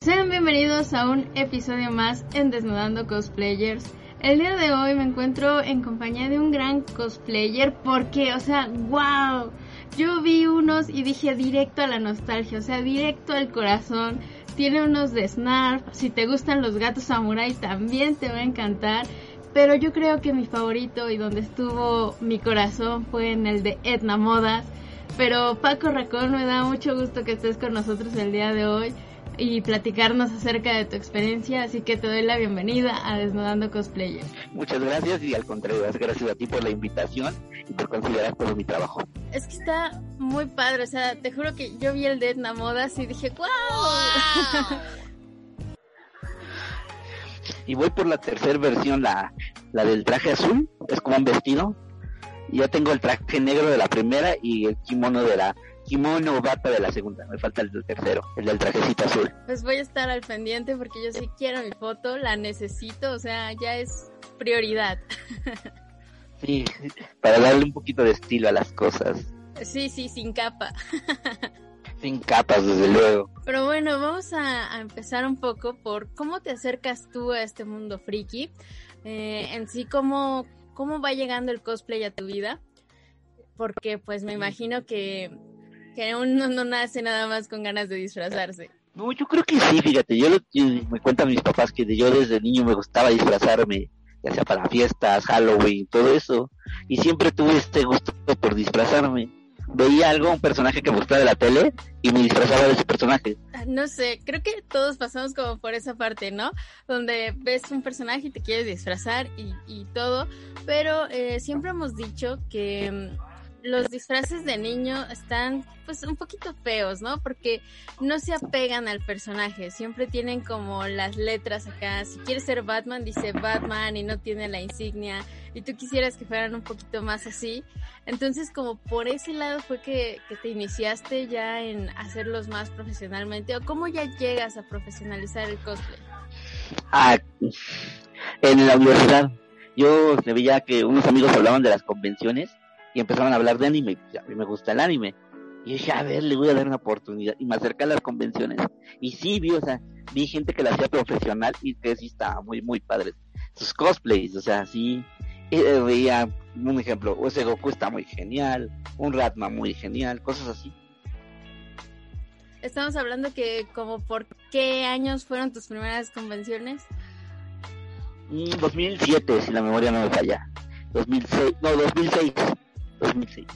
Sean bienvenidos a un episodio más en Desnudando Cosplayers. El día de hoy me encuentro en compañía de un gran cosplayer porque, o sea, wow, yo vi unos y dije directo a la nostalgia, o sea, directo al corazón. Tiene unos de Snarf, si te gustan los gatos samurai también te va a encantar. Pero yo creo que mi favorito y donde estuvo mi corazón fue en el de Etna Modas. Pero Paco Racón, me da mucho gusto que estés con nosotros el día de hoy y platicarnos acerca de tu experiencia, así que te doy la bienvenida a Desnudando Cosplayer. Muchas gracias y al contrario, gracias a ti por la invitación y por considerar todo mi trabajo. Es que está muy padre, o sea, te juro que yo vi el de Etna Modas y dije, ¡Wow! y voy por la tercera versión, la, la del traje azul, es como un vestido. Y ya tengo el traje negro de la primera y el kimono de la kimono bata de la segunda. Me falta el del tercero, el del trajecito azul. Pues voy a estar al pendiente porque yo sí quiero mi foto, la necesito, o sea, ya es prioridad. Sí, para darle un poquito de estilo a las cosas. Sí, sí, sin capa. Sin capas, desde luego. Pero bueno, vamos a, empezar un poco por cómo te acercas tú a este mundo friki. Eh, en sí, cómo, cómo va llegando el cosplay a tu vida. Porque pues me imagino que, que uno no nace nada más con ganas de disfrazarse. No, yo creo que sí, fíjate, yo, me cuentan mis papás que yo desde niño me gustaba disfrazarme, ya sea para fiestas, Halloween, todo eso, y siempre tuve este gusto por disfrazarme veía algo, un personaje que me gustaba de la tele y me disfrazaba de ese personaje. Ah, no sé, creo que todos pasamos como por esa parte, ¿no? Donde ves un personaje y te quieres disfrazar y, y todo, pero eh, siempre hemos dicho que mm, los disfraces de niño están pues un poquito feos, ¿no? Porque no se apegan al personaje, siempre tienen como las letras acá. Si quieres ser Batman, dice Batman y no tiene la insignia. Y tú quisieras que fueran un poquito más así. Entonces, como por ese lado fue que, te iniciaste ya en hacerlos más profesionalmente, o cómo ya llegas a profesionalizar el cosplay. Ah, en la universidad. Yo veía que unos amigos hablaban de las convenciones y empezaban a hablar de anime, y a mí me gusta el anime. Y dije, a ver, le voy a dar una oportunidad. Y me acerqué a las convenciones. Y sí, vi, o sea, vi gente que la hacía profesional y que sí estaba muy, muy padre. Sus cosplays, o sea, sí. Eh, veía un ejemplo, ese Goku está muy genial, un Ratma muy genial, cosas así. Estamos hablando que como por qué años fueron tus primeras convenciones? 2007, mm, si la memoria no me falla. 2006, no, 2006. 2006.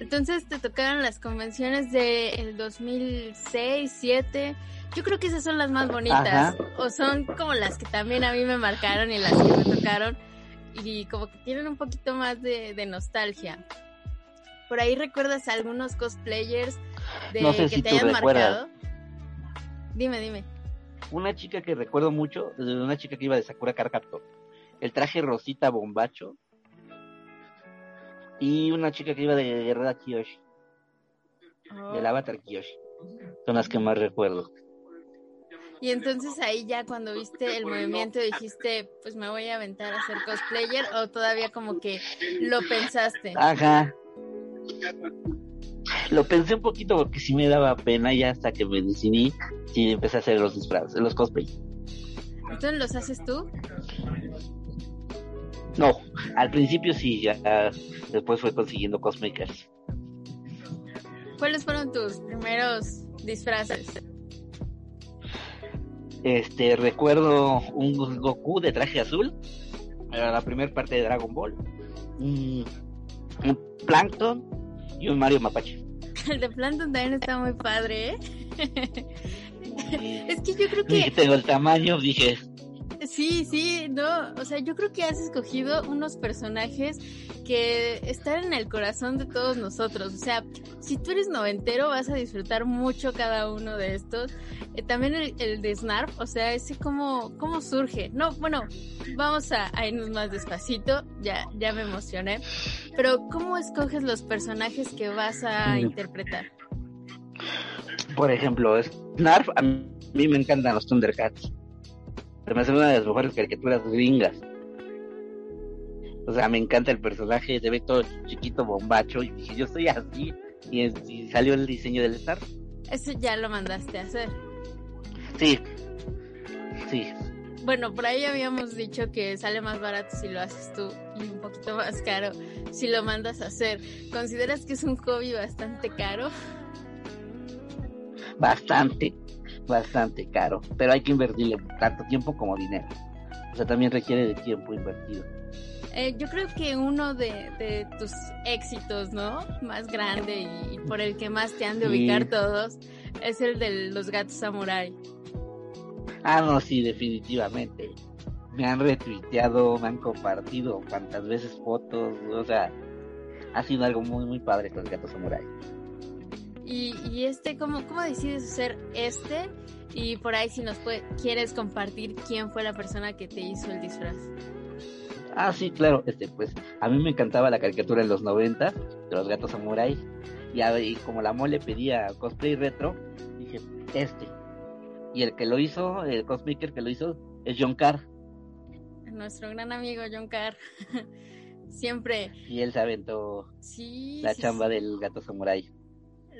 Entonces te tocaron las convenciones del 2006, 2007. Yo creo que esas son las más bonitas. O son como las que también a mí me marcaron y las que me tocaron. Y como que tienen un poquito más de, nostalgia. Por ahí recuerdas a algunos cosplayers de que te hayan marcado. Dime, dime. Una chica que recuerdo mucho, una chica que iba de Sakura Carcaptor. El traje rosita bombacho y una chica que iba de Guerrera Kiyoshi. Del oh. Avatar Kiyoshi. Son las que más recuerdo. Y entonces ahí ya cuando viste el movimiento dijiste, pues me voy a aventar a ser cosplayer o todavía como que lo pensaste. Ajá. Lo pensé un poquito porque sí me daba pena ya hasta que me decidí y empecé a hacer los disfraces, los cosplays. ¿Entonces los haces tú? No, al principio sí, ya después fue consiguiendo cosmakers. ¿Cuáles fueron tus primeros disfraces? Este, recuerdo un Goku de traje azul, era la primera parte de Dragon Ball, un, Plankton y un Mario Mapache. El de Plankton también está muy padre, ¿eh? es que yo creo que... tengo el tamaño, dije, Sí, sí, no, o sea, yo creo que has escogido unos personajes que están en el corazón de todos nosotros. O sea, si tú eres noventero vas a disfrutar mucho cada uno de estos. Eh, también el, de Snarf, o sea, ese cómo, cómo surge. No, bueno, vamos a, a, irnos más despacito, ya, ya me emocioné. Pero ¿cómo escoges los personajes que vas a interpretar? Por ejemplo, Snarf, a mí me encantan los Thundercats se me hace una de las mejores caricaturas gringas. O sea, me encanta el personaje, se ve todo chiquito, bombacho, y dije, yo soy así, y, salió el diseño del Star. Eso ya lo mandaste a hacer. Sí, sí. Bueno, por ahí habíamos dicho que sale más barato si lo haces tú y un poquito más caro si lo mandas a hacer. ¿Consideras que es un hobby bastante caro? Bastante bastante caro, pero hay que invertirle tanto tiempo como dinero. O sea, también requiere de tiempo invertido. Eh, yo creo que uno de, tus éxitos, ¿no? Más grande y, por el que más te han de ubicar todos es el de los gatos samurai. Ah, no, sí, definitivamente. Me han retuiteado, me han compartido cuantas veces fotos, o sea, ha sido algo muy, muy padre con los gatos samurai. Y, este, ¿cómo, ¿cómo decides hacer este? Y por ahí si nos puede, quieres compartir quién fue la persona que te hizo el disfraz. Ah, sí, claro. Este, pues a mí me encantaba la caricatura en los 90 de los gatos samurai. Y, y como la mole pedía cosplay retro, dije, este. Y el que lo hizo, el cosmaker que lo hizo, es John Carr. Nuestro gran amigo John Carr. Siempre. Y él se aventó la chamba del gato samurai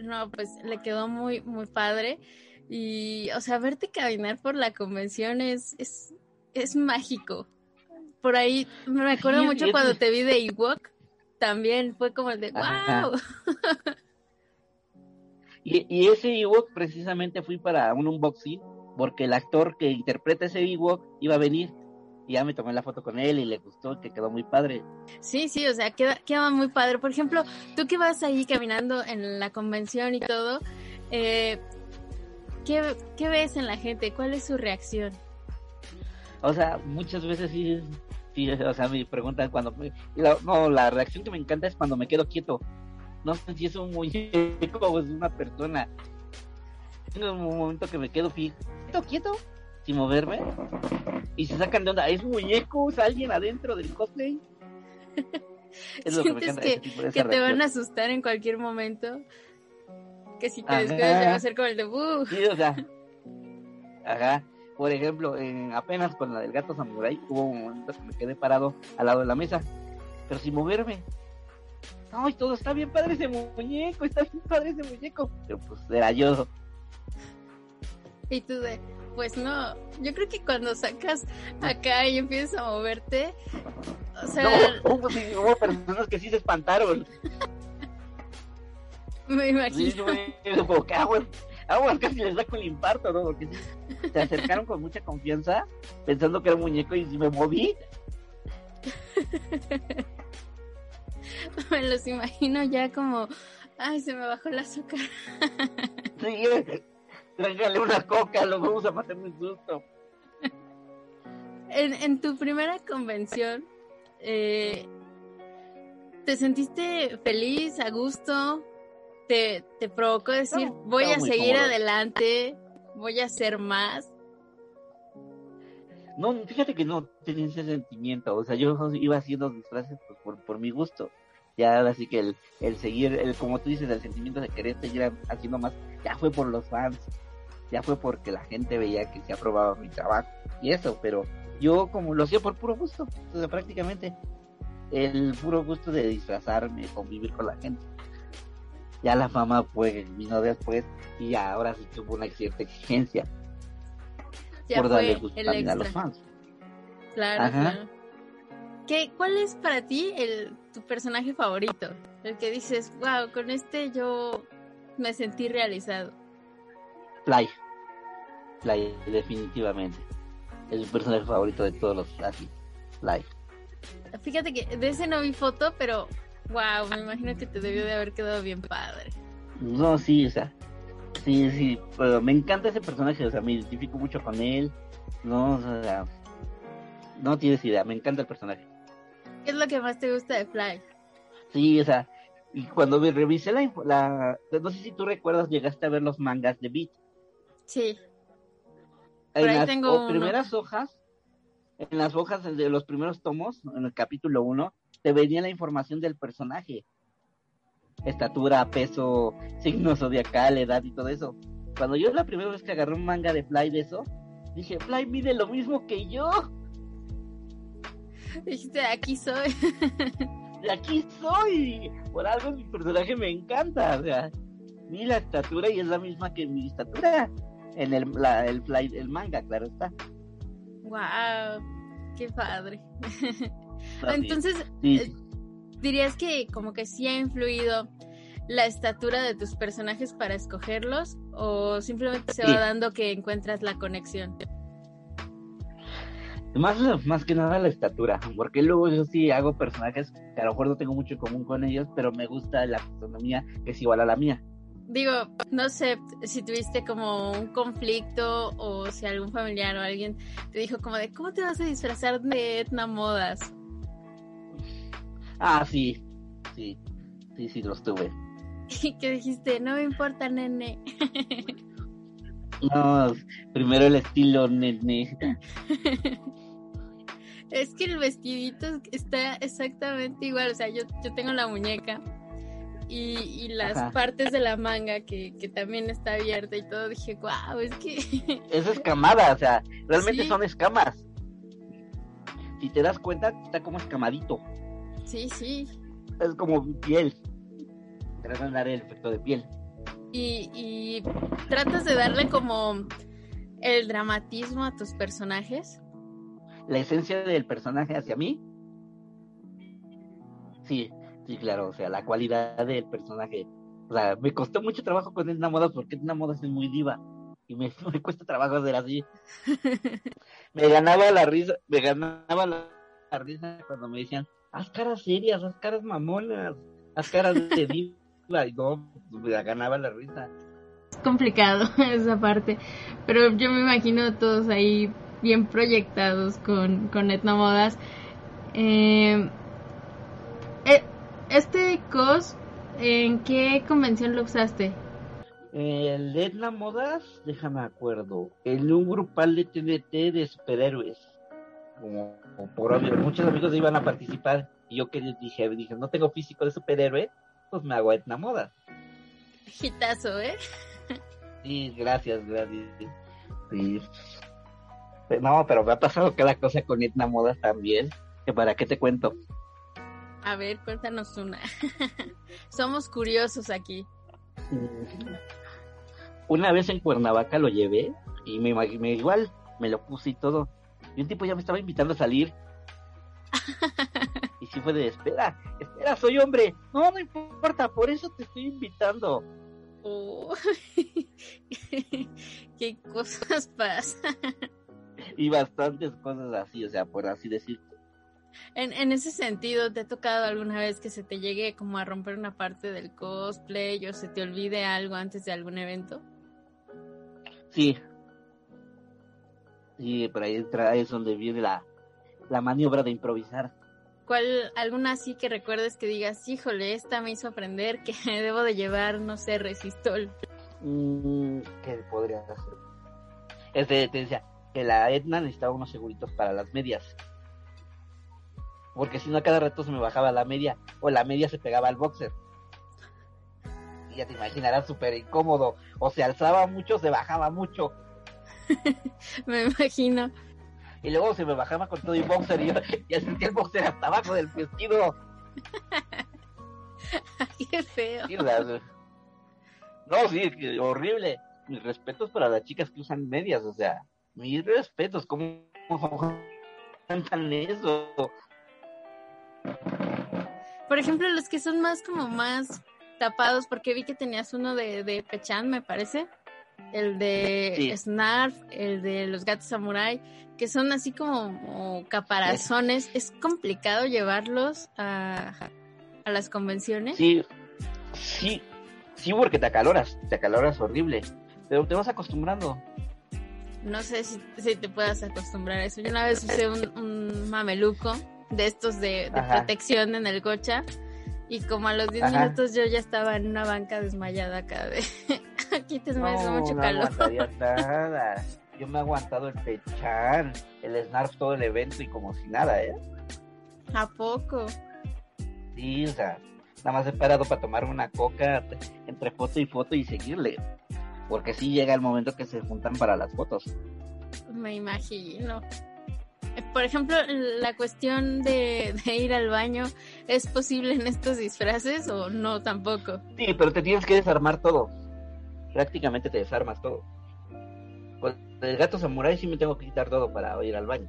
no, pues le quedó muy, muy padre. Y, o sea, verte caminar por la convención es, es, es mágico. Por ahí me acuerdo mucho cuando te vi de Ewok, también fue como el de wow. Y, y ese Ewok precisamente fui para un unboxing, porque el actor que interpreta ese Ewok iba a venir y ya me tomé la foto con él y le gustó, que quedó muy padre. Sí, sí, o sea, queda, queda muy padre. Por ejemplo, tú que vas ahí caminando en la convención y todo, eh, ¿qué, ¿qué ves en la gente? ¿Cuál es su reacción? O sea, muchas veces sí, sí o sea, me preguntan cuando... La, no, la reacción que me encanta es cuando me quedo quieto. No sé si es un muñeco o es una persona. Tengo un momento que me quedo quieto, quieto, sin moverme y se sacan de onda. ¿Es muñecos? ¿Alguien adentro del cosplay? Es lo ¿Sientes que, que, te van a asustar en cualquier momento? Que si te descuidas ya va a ser como el de Sí, o sea. Ajá. Por ejemplo, apenas con la del gato samurai hubo momentos que me quedé parado al lado de la mesa, pero sin moverme. Ay, todo está bien padre ese muñeco, está bien padre ese muñeco. Pero pues era yo. Y tú de, pues no, yo creo que cuando sacas acá y empiezas a moverte, o sea... No, hubo, personas que sí se espantaron. Me imagino. Sí, no, casi les da con el infarto, ¿no? Porque se acercaron con mucha confianza, pensando que era un muñeco y si me moví. me los imagino ya como, ay, se me bajó el azúcar. sí, tráigale una coca, lo vamos a matar un susto. En, en tu primera convención, eh, ¿te sentiste feliz, a gusto? ¿Te, te provocó decir, voy a seguir adelante, voy a hacer más? No, fíjate que no tenía ese sentimiento, o sea, yo iba haciendo disfraces pues, por, por mi gusto ya así que el, el seguir, el, como tú dices, el sentimiento de querer seguir haciendo más, ya fue por los fans, ya fue porque la gente veía que se aprobaba mi trabajo y eso, pero yo como lo hacía por puro gusto, prácticamente el puro gusto de disfrazarme, convivir con la gente. Ya la fama pues vino después y ahora sí tuvo una cierta exigencia por darle gusto a los fans. Claro, claro. ¿Qué, ¿Cuál es para ti el, tu personaje favorito? El que dices, wow, con este yo me sentí realizado. Fly. Fly, definitivamente. Es mi personaje favorito de todos los así. Fly. Fíjate que de ese no vi foto, pero wow, me imagino que te debió de haber quedado bien padre. No, sí, o sea, sí, sí, pero me encanta ese personaje, o sea, me identifico mucho con él, no, o sea, No tienes idea, me encanta el personaje. ¿Qué es lo que más te gusta de Fly? Sí, o sea, y cuando me revisé la, la, no sé si tú recuerdas, llegaste a ver los mangas de Beat. Sí. en las primeras hojas, en las hojas de los primeros tomos, en el capítulo 1, te venía la información del personaje. Estatura, peso, signo zodiacal, edad y todo eso. Cuando yo la primera vez que agarré un manga de Fly de eso, dije, Fly mide lo mismo que yo. Dijiste, aquí soy. de aquí soy. Por algo mi personaje me encanta. O sea, ni la estatura y es la misma que mi estatura. En el, el, fly, el manga, claro está. Wow, qué padre. Entonces, eh, dirías que como que sí ha influido la estatura de tus personajes para escogerlos o simplemente se va dando que encuentras la conexión. Más, más que nada la estatura, porque luego yo sí hago personajes que a lo mejor no tengo mucho en común con ellos, pero me gusta la fisonomía que es igual a la mía. Digo, no sé si tuviste como un conflicto o si algún familiar o alguien te dijo como de, ¿cómo te vas a disfrazar de Etna Modas? Ah, sí, sí, sí, sí, los tuve. ¿Y qué dijiste? No me importa, nene. no, primero el estilo, nene. Es que el vestidito está exactamente igual, o sea, yo, yo tengo la muñeca y, las partes de la manga que, también está abierta y todo, dije, wow, es que... Es escamada, o sea, realmente son escamas. Si te das cuenta, está como escamadito. Sí, sí. Es como piel. Tratan de dar el efecto de piel. Y, y tratas de darle como el dramatismo a tus personajes la esencia del personaje hacia mí. Sí, sí, claro, o sea, la cualidad del personaje. O sea, me costó mucho trabajo con Edna Modas porque Edna Modas es muy diva y me, cuesta trabajo hacer así. me ganaba la risa, me ganaba la, risa cuando me decían, haz caras serias, haz caras mamonas, haz caras de diva y no, me ganaba la risa. Es complicado esa parte, pero yo me imagino todos ahí bien proyectados con, con Etnomodas. Eh, este cos, ¿en qué convención lo usaste? El Etna Modas, déjame acuerdo, en un grupal de TNT de superhéroes. Como, por obvio, muchos amigos iban a participar y yo que dije, dije, no tengo físico de superhéroe, pues me hago Etna Modas. Gitazo, ¿eh? Sí, gracias, gracias. Sí. No, pero me ha pasado cada cosa con Etna Modas también. Que para qué te cuento. A ver, cuéntanos una. Somos curiosos aquí. Una vez en Cuernavaca lo llevé y me imaginé igual, me lo puse y todo. Y un tipo ya me estaba invitando a salir. y sí fue de, espera, espera, soy hombre. No, no importa, por eso te estoy invitando. Oh. ¿Qué cosas pasan? y bastantes cosas así, o sea, por así decir. En, en ese sentido, ¿te ha tocado alguna vez que se te llegue como a romper una parte del cosplay o se te olvide algo antes de algún evento? Sí. Sí, por ahí es donde viene la, la maniobra de improvisar. ¿Cuál, alguna así que recuerdes que digas, híjole, esta me hizo aprender que debo de llevar, no sé, resistol? Mm, ¿Qué podría hacer? Es de, te decía, que la Etna necesitaba unos seguritos para las medias. Porque si no, a cada rato se me bajaba la media o la media se pegaba al boxer. Y ya te imaginarás súper incómodo. O se alzaba mucho, se bajaba mucho. me imagino. Y luego se me bajaba con todo el boxer y yo ya sentía el boxer hasta abajo del vestido. Qué feo. no, sí, horrible. Mis respetos para las chicas que usan medias, o sea, mis respetos, ¿cómo cantan eso? Por ejemplo, los que son más como más tapados, porque vi que tenías uno de, de Pechan, me parece. El de Snarf, el de los gatos samurai, que son así como, caparazones. ¿Es complicado llevarlos a, a las convenciones? Sí, sí, sí, porque te acaloras, te acaloras horrible. Pero te vas acostumbrando. no sé si, si, te puedas acostumbrar a eso. Yo una vez usé un, mameluco de estos de, protección en el cocha y como a los 10 minutos yo ya estaba en una banca desmayada acá de aquí te no, mucho no calor. nada. Yo me he aguantado el pechar, el snarf todo el evento y como si nada, ¿eh? ¿A poco? Sí, o sea, nada más he parado para tomar una coca entre foto y foto y seguirle. Porque sí llega el momento que se juntan para las fotos. Me imagino. Por ejemplo, la cuestión de, ir al baño, ¿es posible en estos disfraces o no tampoco? Sí, pero te tienes que desarmar todo. Prácticamente te desarmas todo. Con el gato samurai sí me tengo que quitar todo para ir al baño.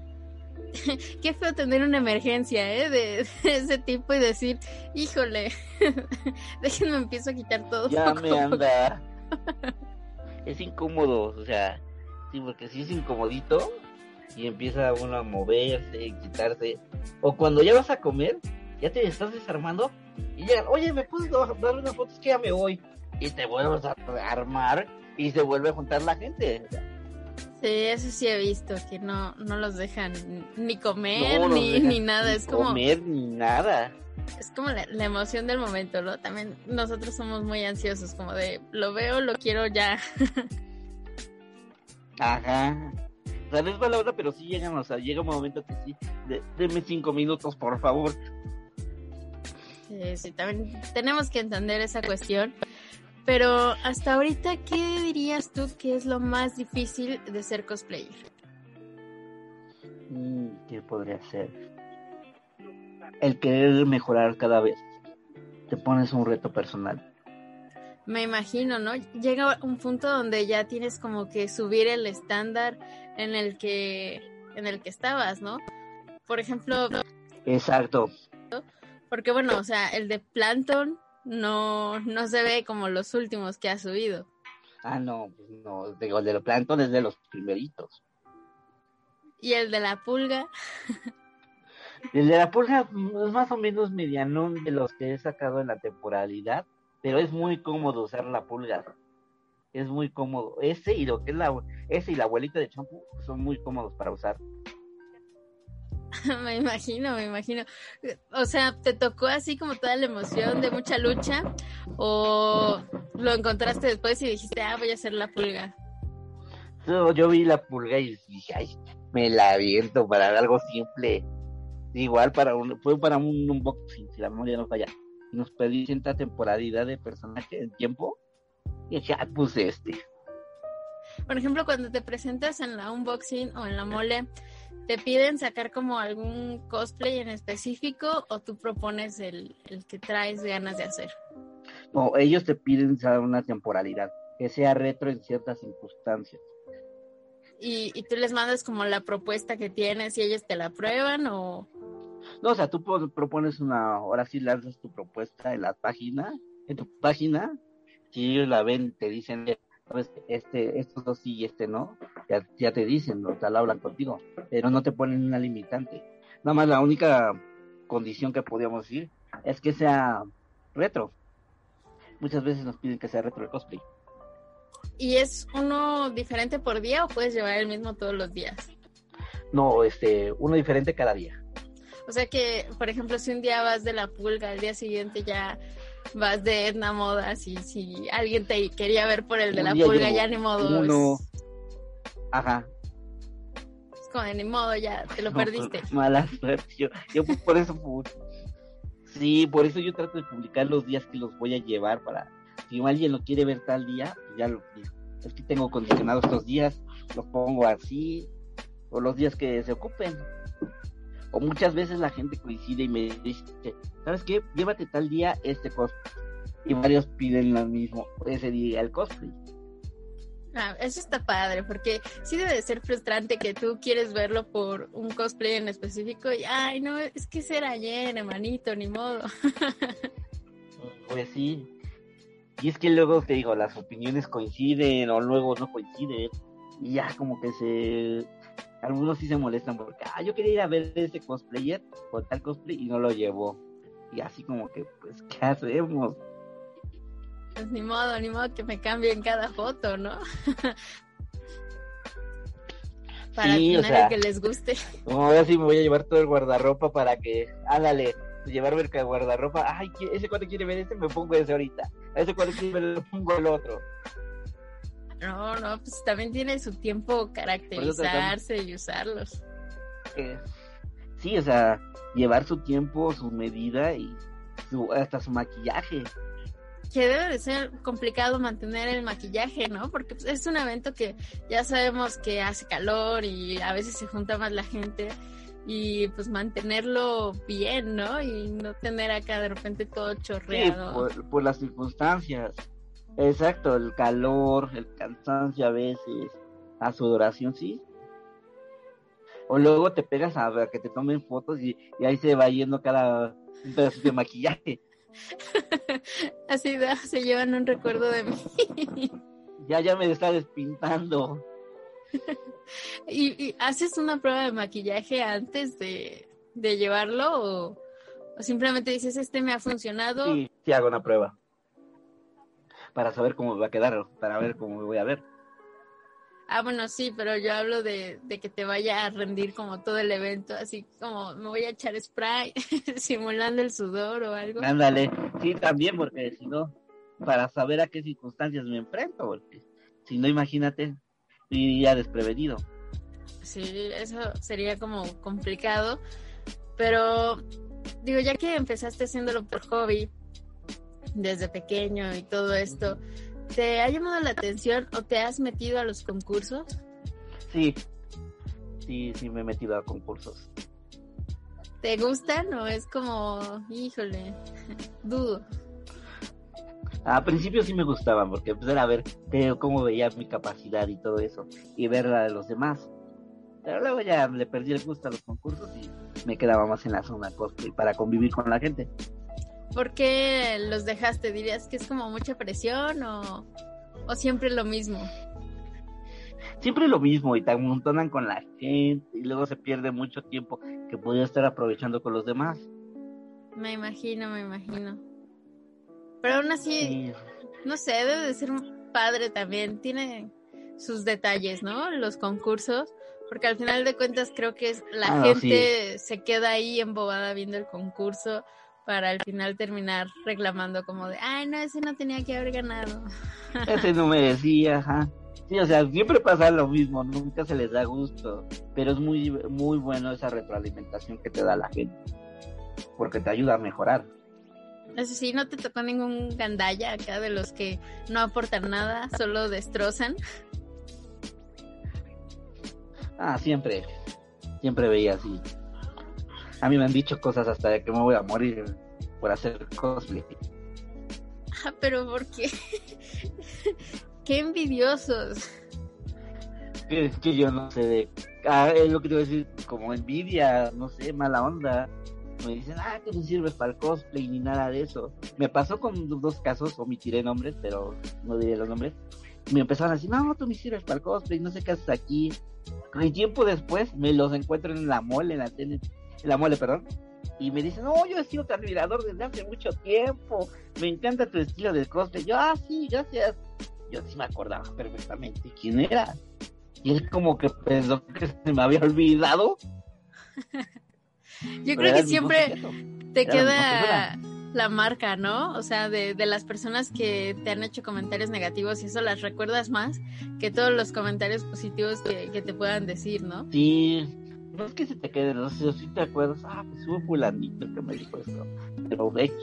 Qué feo tener una emergencia, ¿eh? De, ese tipo y decir, híjole, déjenme empiezo a quitar todo. Ya me anda. es incómodo, o sea, sí, porque si es incomodito y empieza uno a moverse, quitarse. O cuando ya vas a comer, ya te estás desarmando y ya, oye, ¿me puedes dar una foto? Es que ya me voy. Y te vuelves a armar y se vuelve a juntar la gente. Sí, eso sí he visto, que no, no los dejan ni comer ni, ni, nada. es como. Comer ni nada. Es como la, emoción del momento, ¿no? También nosotros somos muy ansiosos, como de lo veo, lo quiero ya. Ajá. O sea, no es palabra, pero sí llegan, o sea, llega un momento que sí. De, deme cinco minutos, por favor. Sí, sí, también tenemos que entender esa cuestión. Pero hasta ahorita, ¿qué dirías tú que es lo más difícil de ser cosplayer? Mm, ¿Qué podría ser? El querer mejorar cada vez. Te pones un reto personal. Me imagino, ¿no? Llega un punto donde ya tienes como que subir el estándar en el que en el que estabas, ¿no? Por ejemplo. Exacto. Porque bueno, o sea, el de Planton no, no se ve como los últimos que ha subido. Ah, no, pues no, digo, el de los plancton es de los primeritos. ¿Y el de la pulga? el de la pulga es más o menos medianón de los que he sacado en la temporalidad, pero es muy cómodo usar la pulga. Es muy cómodo. Ese y lo que es la ese y la abuelita de champú son muy cómodos para usar. me imagino, me imagino. O sea, ¿te tocó así como toda la emoción de mucha lucha? ¿O lo encontraste después y dijiste, ah, voy a hacer la pulga? yo vi la pulga y dije, ay, me la aviento para algo simple. Igual para un, fue para un unboxing, si la memoria no falla. Nos pedí cierta temporalidad de personaje en tiempo y ya ah, puse este. Por ejemplo, cuando te presentas en la unboxing o en la mole, ¿Te piden sacar como algún cosplay en específico o tú propones el, que traes ganas de hacer? No, ellos te piden una temporalidad, que sea retro en ciertas circunstancias. ¿Y, ¿Y, tú les mandas como la propuesta que tienes y ellos te la prueban o...? No, o sea, tú propones una, ahora sí lanzas tu propuesta en la página, en tu página, si ellos la ven, te dicen, este, estos dos sí y este no, ya, ya te dicen, o sea, hablan contigo, pero no te ponen una limitante. Nada más la única condición que podríamos decir es que sea retro. Muchas veces nos piden que sea retro el cosplay. ¿Y es uno diferente por día o puedes llevar el mismo todos los días? No, este, uno diferente cada día. O sea que, por ejemplo, si un día vas de la pulga, al día siguiente ya vas de Edna Moda, si, si alguien te quería ver por el de la pulga, ya ni modo. Uno... Ajá. Es como de ni modo, ya te lo perdiste. Mala suerte. Yo, yo por eso, sí, por eso yo trato de publicar los días que los voy a llevar para, si alguien lo quiere ver tal día, ya lo, es que tengo condicionados estos días, los pongo así, o los días que se ocupen. O muchas veces la gente coincide y me dice, ¿sabes qué? Llévate tal día este cosplay. Y varios piden lo mismo, ese día el cosplay. Ah, eso está padre, porque sí debe ser frustrante que tú quieres verlo por un cosplay en específico y, ay, no, es que será ayer, hermanito, ni modo. pues sí. Y es que luego te digo, las opiniones coinciden o luego no coinciden. Y ya como que se algunos sí se molestan porque, ah, yo quería ir a ver ese cosplayer o tal cosplay y no lo llevó. Y así como que, pues, ¿qué hacemos? Pues ni modo, ni modo que me cambien cada foto, ¿no? para tener que les guste. a ver si me voy a llevar todo el guardarropa para que, ándale, llevarme el guardarropa. Ay, ese cuando quiere ver este, me pongo ese ahorita. A ese cuando quiere ver, me pongo el otro. No, no, pues también tiene su tiempo caracterizarse y usarlos. Eh, sí, o sea, llevar su tiempo, su medida y hasta su maquillaje. Que debe de ser complicado mantener el maquillaje, ¿no? Porque pues, es un evento que ya sabemos que hace calor y a veces se junta más la gente y pues mantenerlo bien, ¿no? Y no tener acá de repente todo chorreado. Sí, por las circunstancias. Exacto, el calor, el cansancio a veces, la sudoración, sí. O luego te pegas a, que te tomen fotos y, ahí se va yendo cada un pedacito de maquillaje. Así se llevan un recuerdo de mí. ya, ya me está despintando. ¿Y, haces una prueba de maquillaje antes de, llevarlo o, o, simplemente dices, este me ha funcionado? Sí, sí hago una prueba para saber cómo me va a quedar, para ver cómo me voy a ver. Ah, bueno, sí, pero yo hablo de, que te vaya a rendir como todo el evento, así como me voy a echar spray simulando el sudor o algo. Ándale, sí, también, porque si no, para saber a qué circunstancias me enfrento, porque si no, imagínate, iría desprevenido. Sí, eso sería como complicado, pero digo, ya que empezaste haciéndolo por hobby, desde pequeño y todo esto, ¿te ha llamado la atención o te has metido a los concursos? Sí, sí, sí me he metido a concursos. ¿Te gustan o es como, híjole, dudo? A principio sí me gustaban porque pues era ver cómo veía mi capacidad y todo eso y ver la de los demás. Pero luego ya le perdí el gusto a los concursos y me quedaba más en la zona cosplay para convivir con la gente. ¿Por qué los dejaste? ¿Dirías que es como mucha presión o, o siempre lo mismo? Siempre lo mismo y te amontonan con la gente y luego se pierde mucho tiempo que podía estar aprovechando con los demás. Me imagino, me imagino. Pero aún así, no sé, debe de ser padre también. Tiene sus detalles, ¿no? Los concursos. Porque al final de cuentas creo que es, la ah, gente se queda ahí embobada viendo el concurso para al final terminar reclamando como de, ay, no, ese no tenía que haber ganado. Ese no merecía, ajá. Sí, o sea, siempre pasa lo mismo, nunca se les da gusto, pero es muy, muy bueno esa retroalimentación que te da la gente, porque te ayuda a mejorar. Eso sí, ¿no te tocó ningún gandalla acá de los que no aportan nada, solo destrozan? Ah, siempre, siempre veía así. A mí me han dicho cosas hasta de que me voy a morir por hacer cosplay. Ah, pero ¿por qué? qué envidiosos. Es que yo no sé de... Ah, es lo que te voy a decir, como envidia, no sé, mala onda. Me dicen, ah, que no sirves para el cosplay ni nada de eso. Me pasó con dos casos, omitiré nombres, pero no diré los nombres. Me empezaron a decir, no, tú me sirves para el cosplay, no sé qué haces aquí. Y tiempo después me los encuentro en la mole, en la tele, la mole, perdón. Y me dice, no, yo he sido tu admirador desde hace mucho tiempo. Me encanta tu estilo de cosplay. Yo, ah, sí, gracias. Yo sí me acordaba perfectamente quién era. Y él como que pensó que se me había olvidado. yo creo que siempre te queda la marca, ¿no? O sea, de, de, las personas que te han hecho comentarios negativos y eso las recuerdas más que todos los comentarios positivos que, que te puedan decir, ¿no? Sí, no es que se te quede, no sé si te acuerdas, ah, pues hubo fulanito que me dijo esto, pero X,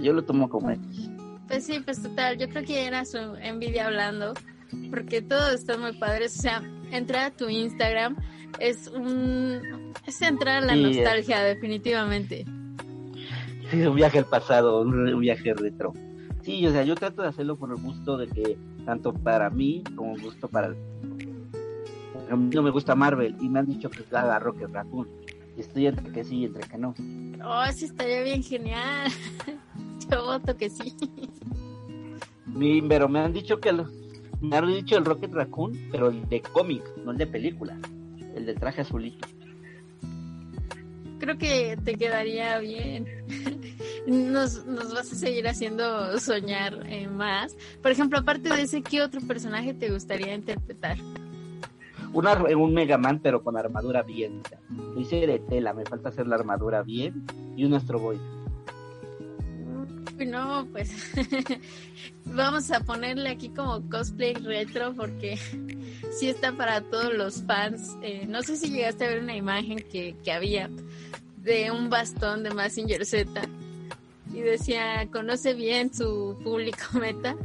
yo lo tomo como X. Pues sí, pues total, yo creo que era su envidia hablando, porque todo está muy padre, o sea, entrar a tu Instagram es un... es entrar a la nostalgia, definitivamente. Sí, un viaje al pasado, un, viaje retro. Sí, o sea, yo trato de hacerlo por el gusto de que, tanto para mí como gusto para el a mí no me gusta Marvel y me han dicho que haga Rocket Raccoon. Y estoy entre que sí y entre que no. Oh, sí estaría bien genial. Yo voto que sí. Mi, pero me han dicho que me han dicho el Rocket Raccoon, pero el de cómic, no el de película. El de traje azulito. Creo que te quedaría bien. Nos, nos vas a seguir haciendo soñar eh, más. Por ejemplo, aparte de ese, ¿qué otro personaje te gustaría interpretar? Una, un Mega pero con armadura bien. Lo hice de tela, me falta hacer la armadura bien y un Astro Boy. No, pues vamos a ponerle aquí como cosplay retro porque sí está para todos los fans. Eh, no sé si llegaste a ver una imagen que, que había de un bastón de Massinger Z y decía, conoce bien su público meta.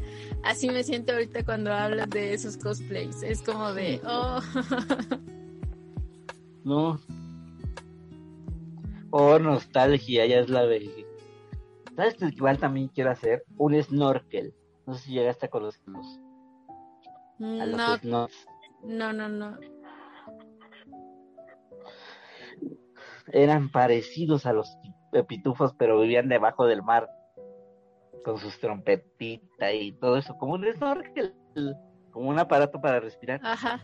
Así me siento ahorita cuando hablas de esos cosplays. Es como de, oh. no. Oh, nostalgia, ya es la de... ¿Sabes que igual también quiero hacer? Un snorkel. No sé si llegaste a conocerlos. no, no, no, no. Eran parecidos a los pitufos, pero vivían debajo del mar con sus trompetitas y todo eso, como un snorkel, como un aparato para respirar. Ajá.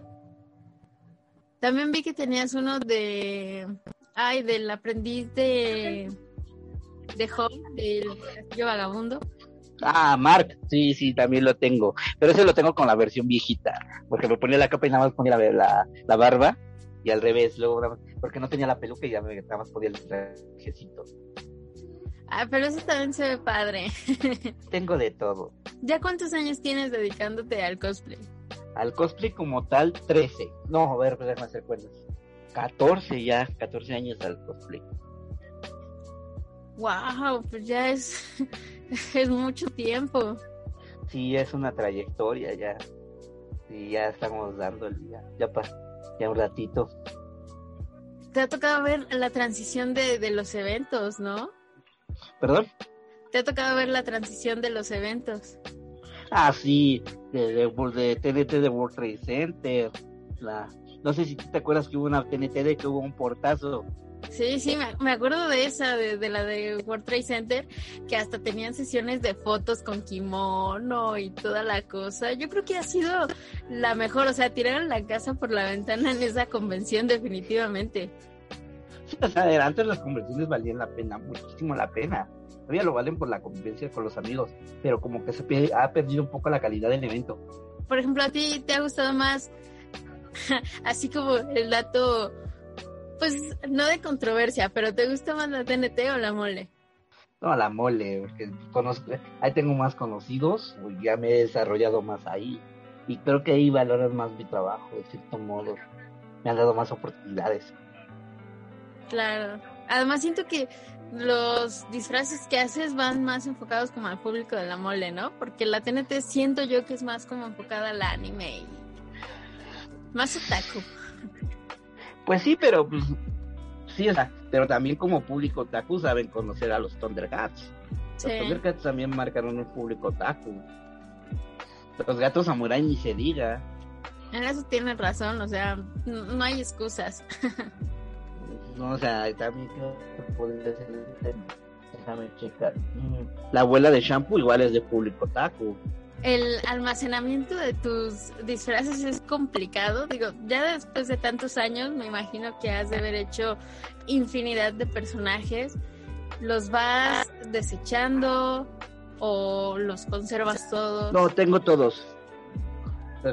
También vi que tenías uno de, ay, del aprendiz de, de Home, del castillo vagabundo. Ah, Mark, sí, sí, también lo tengo. Pero ese lo tengo con la versión viejita, porque me ponía la capa y nada más ponía la, la, barba y al revés, luego porque no tenía la peluca y ya me, nada más podía el trajecito. Ah, pero eso también se ve padre. Tengo de todo. ¿Ya cuántos años tienes dedicándote al cosplay? Al cosplay como tal, 13. No, a ver, déjame hacer cuentas. 14 ya, 14 años al cosplay. Wow, pues ya es, es mucho tiempo. Sí, es una trayectoria ya. Sí, ya estamos dando el día. Ya, ya un ratito. Te ha tocado ver la transición de, de los eventos, ¿no? ¿Perdón? ¿Te ha tocado ver la transición de los eventos? Ah, sí, de, de, TNT de World Trade Center. La, no sé si te acuerdas que hubo una TNT de que hubo un portazo. Sí, sí, me, acuerdo de esa, de, la de World Trade Center, que hasta tenían sesiones de fotos con kimono y toda la cosa. Yo creo que ha sido la mejor, o sea, tiraron la casa por la ventana en esa convención definitivamente. O sea, antes las convenciones valían la pena, muchísimo la pena. Todavía lo valen por la convivencia con los amigos, pero como que se ha perdido un poco la calidad del evento. Por ejemplo, ¿a ti te ha gustado más, así como el dato, pues no de controversia, pero ¿te gusta más la TNT o la mole? No, la mole, porque conozco, ahí tengo más conocidos, ya me he desarrollado más ahí y creo que ahí valoras más mi trabajo, de cierto modo. Me han dado más oportunidades. Claro. Además siento que los disfraces que haces van más enfocados como al público de la mole, ¿no? Porque la TNT siento yo que es más como enfocada al anime y más otaku. Pues sí, pero pues sí, o sea, pero también como público otaku saben conocer a los Thundercats. Los Thundercats también marcaron un público otaku. Los gatos samurai ni se diga. En eso tienes razón, o sea, no hay excusas. No, o sea, también que podría ser Déjame checar. Mm, la abuela de shampoo igual es de público taco. El almacenamiento de tus disfraces es complicado. Digo, ya después de tantos años, me imagino que has de haber hecho infinidad de personajes. ¿Los vas desechando o los conservas todos? No, tengo todos.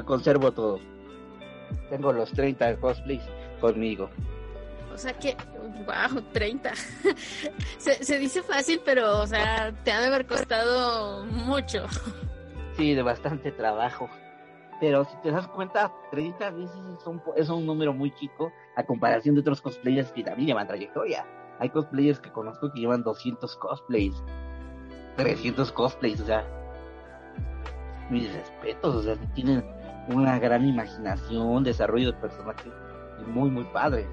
Conservo todos. Tengo los 30 cosplays conmigo. O sea que, wow, 30. se, se dice fácil, pero, o sea, te ha de haber costado mucho. Sí, de bastante trabajo. Pero si te das cuenta, 30 veces es un, es un número muy chico a comparación de otros cosplayers que también llevan trayectoria. Hay cosplayers que conozco que llevan 200 cosplays, 300 cosplays, o sea, mis respetos, o sea, tienen una gran imaginación, desarrollo de personajes muy, muy padre.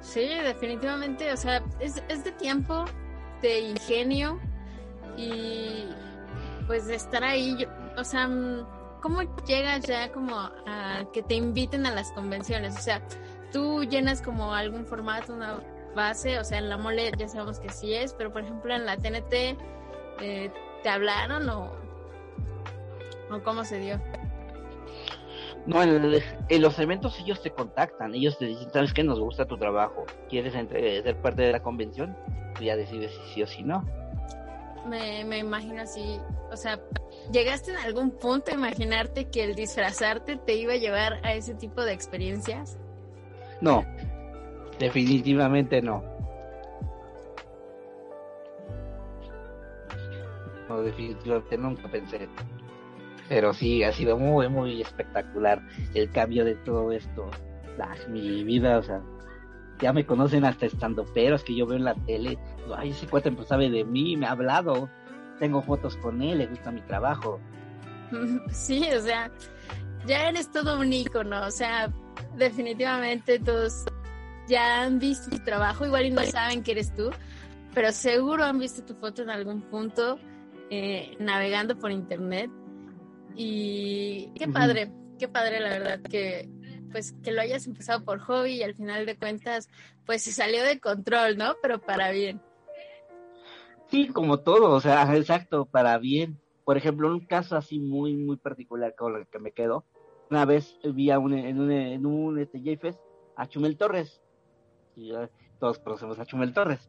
Sí, definitivamente, o sea, es, es de tiempo, de ingenio y pues de estar ahí, o sea, ¿cómo llegas ya como a que te inviten a las convenciones? O sea, tú llenas como algún formato, una base, o sea, en la mole ya sabemos que sí es, pero por ejemplo en la TNT, eh, ¿te hablaron o, o cómo se dio? No, en, los eventos ellos te contactan, ellos te dicen, ¿sabes qué? Nos gusta tu trabajo, ¿quieres ser parte de la convención? Tú ya decides si sí o si no. Me, me imagino así, o sea, ¿llegaste en algún punto a imaginarte que el disfrazarte te iba a llevar a ese tipo de experiencias? No, definitivamente no. No, definitivamente nunca pensé. Pero sí, ha sido muy, muy espectacular el cambio de todo esto. Ah, mi vida, o sea, ya me conocen hasta estando peros que yo veo en la tele. Ay, ese cuate pues sabe de mí, me ha hablado. Tengo fotos con él, le gusta mi trabajo. Sí, o sea, ya eres todo un ícono, o sea, definitivamente todos ya han visto tu trabajo, igual y no saben que eres tú, pero seguro han visto tu foto en algún punto eh, navegando por internet y qué padre, qué padre la verdad que pues que lo hayas empezado por hobby y al final de cuentas pues se salió de control, ¿no? Pero para bien. Sí, como todo, o sea, exacto, para bien. Por ejemplo, un caso así muy, muy particular con el que me quedo, una vez vi a un, en un, en un este, a Chumel Torres, y todos conocemos a Chumel Torres,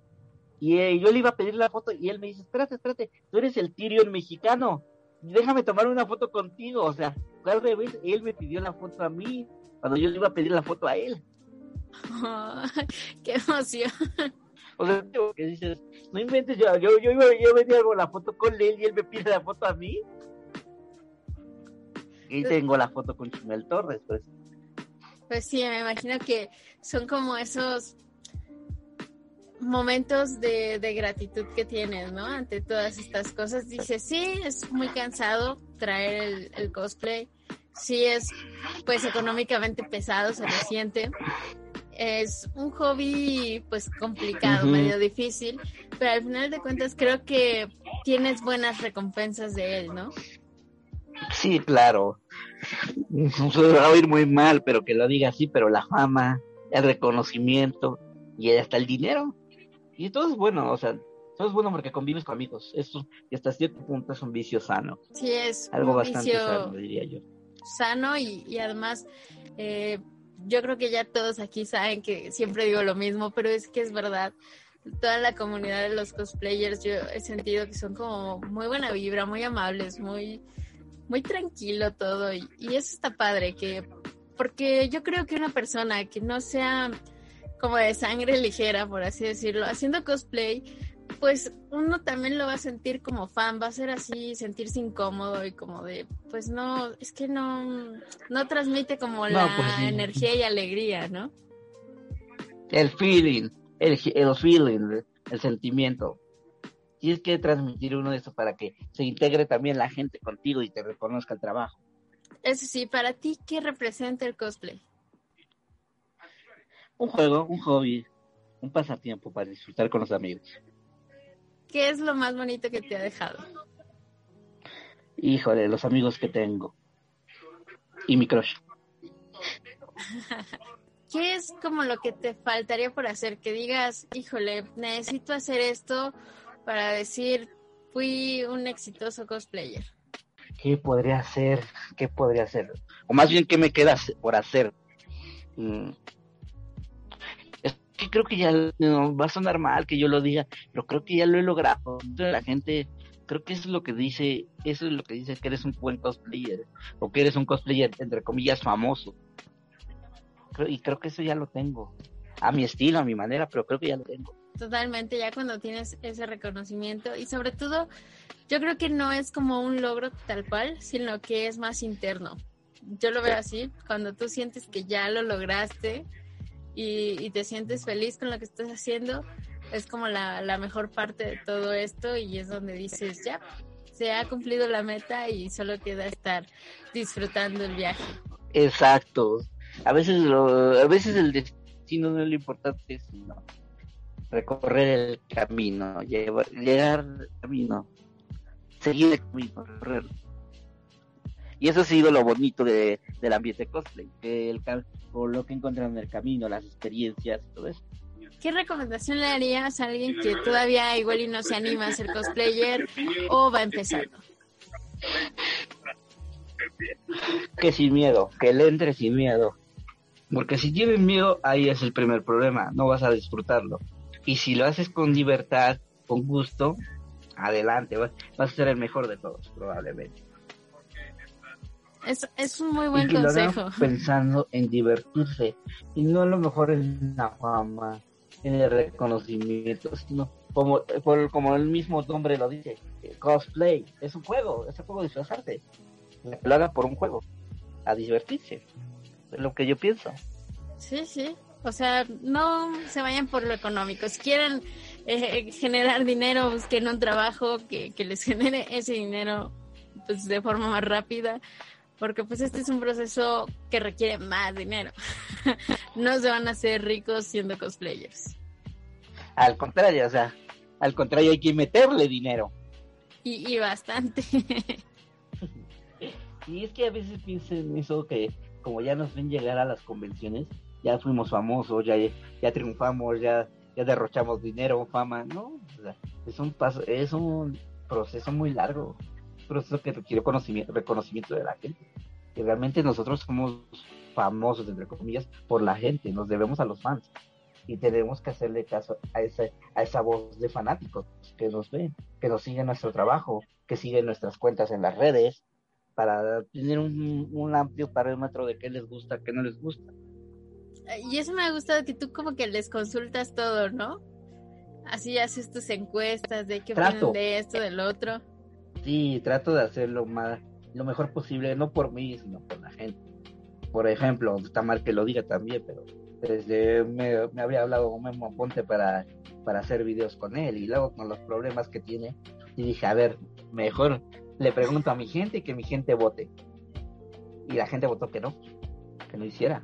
y eh, yo le iba a pedir la foto y él me dice, espérate, espérate, tú eres el Tyrion mexicano, déjame tomar una foto contigo. O sea, al revés, él me pidió la foto a mí, cuando yo le iba a pedir la foto a él. ¡Qué emoción! O sea, que dices, no inventes, yo, yo, yo, iba, yo venía la foto con él y él me pide la foto a mí. Y pues tengo la foto con Chumel Torres, pues. Pues sí, me imagino que son como esos momentos de, gratitud que tienes, ¿no? Ante todas estas cosas. Dices, sí, es muy cansado traer el, cosplay. Sí, es pues económicamente pesado, se lo siente. Es un hobby pues complicado, medio difícil, pero al final de cuentas creo que tienes buenas recompensas de él, ¿no? Sí, claro. Se va a oír muy mal, pero que lo diga así, pero la fama, el reconocimiento y hasta el dinero y todo es bueno, o sea, todo es bueno porque convives con amigos. Esto, y hasta cierto punto es un vicio sano. Sí, es algo bastante sano, diría yo. Sano y, y además, eh, yo creo que ya todos aquí saben que siempre digo lo mismo, pero es que es verdad. Toda la comunidad de los cosplayers, yo he sentido que son como muy buena vibra, muy amables, muy, muy tranquilo todo. Y, y eso está padre, que porque yo creo que una persona que no sea como de sangre ligera, por así decirlo, haciendo cosplay, pues uno también lo va a sentir como fan, va a ser así, sentirse incómodo y como de, pues no, es que no, no transmite como la pues energía y alegría, ¿no? El feeling, el, el feeling, el sentimiento. Tienes que transmitir uno de eso para que se integre también la gente contigo y te reconozca el trabajo. Eso sí, para ti, ¿qué representa el cosplay? un juego, un hobby, un pasatiempo para disfrutar con los amigos. ¿Qué es lo más bonito que te ha dejado? Híjole, los amigos que tengo. Y mi crush. ¿Qué es como lo que te faltaría por hacer? Que digas, híjole, necesito hacer esto para decir, fui un exitoso cosplayer. ¿Qué podría hacer? ¿Qué podría hacer? O más bien, ¿qué me queda por hacer? Mm, creo que ya no, va a sonar mal que yo lo diga, pero creo que ya lo he logrado. La gente, creo que eso es lo que dice, eso es lo que dice que eres un buen cosplayer, o que eres un cosplayer, entre comillas, famoso. y creo que eso ya lo tengo. A mi estilo, a mi manera, pero creo que ya lo tengo. Totalmente, ya cuando tienes ese reconocimiento y sobre todo, yo creo que no es como un logro tal cual, sino que es más interno. Yo lo veo así, cuando tú sientes que ya lo lograste, y, te sientes feliz con lo que estás haciendo, es como la, la mejor parte de todo esto y es donde dices, ya, se ha cumplido la meta y solo queda estar disfrutando el viaje. Exacto. A veces lo, a veces el destino no es lo importante, sino recorrer el camino, llevar, llegar al camino, seguir el camino, recorrerlo. Y eso ha sido lo bonito de, del ambiente cosplay, el, lo que encuentran en el camino, las experiencias, todo eso. ¿Qué recomendación le harías a alguien que todavía igual y no se anima a ser cosplayer o va empezando? Que sin miedo, que le entre sin miedo. Porque si tienes miedo, ahí es el primer problema, no vas a disfrutarlo. Y si lo haces con libertad, con gusto, adelante, vas, a ser el mejor de todos, probablemente. Es, es un muy buen y consejo. pensando en divertirse y no a lo mejor en la fama, en el reconocimiento, sino como, como el mismo nombre lo dice, cosplay, es un juego, es un juego de disfrazarte. Lo haga por un juego, a divertirse. Es lo que yo pienso. Sí, sí. O sea, no se vayan por lo económico. Si quieren eh, generar dinero, busquen un trabajo que, que les genere ese dinero pues de forma más rápida porque pues este es un proceso que requiere más dinero. no se van a hacer ricos siendo cosplayers. Al contrario, o sea, al contrario hay que meterle dinero. Y, bastante. y es que a veces pienso en eso que como ya nos ven llegar a las convenciones, ya fuimos famosos, ya, ya triunfamos, ya, ya derrochamos dinero, fama, ¿no? es un paso, es un proceso muy largo, proceso que requiere conocimiento, reconocimiento de la gente. Y realmente nosotros somos famosos, entre comillas, por la gente, nos debemos a los fans y tenemos que hacerle caso a esa, a esa voz de fanáticos que nos ven, que nos siguen nuestro trabajo, que siguen nuestras cuentas en las redes, para tener un, un amplio parámetro de qué les gusta, qué no les gusta. Y eso me ha gustado que tú como que les consultas todo, ¿no? Así haces tus encuestas de qué opinan de esto, del otro. Sí, trato de hacerlo más, lo mejor posible, no por mí, sino por la gente. Por ejemplo, está mal que lo diga también, pero desde me, había hablado Memo Ponte para, para hacer videos con él y luego con los problemas que tiene y dije, a ver, mejor le pregunto a mi gente y que mi gente vote. Y la gente votó que no, que no hiciera,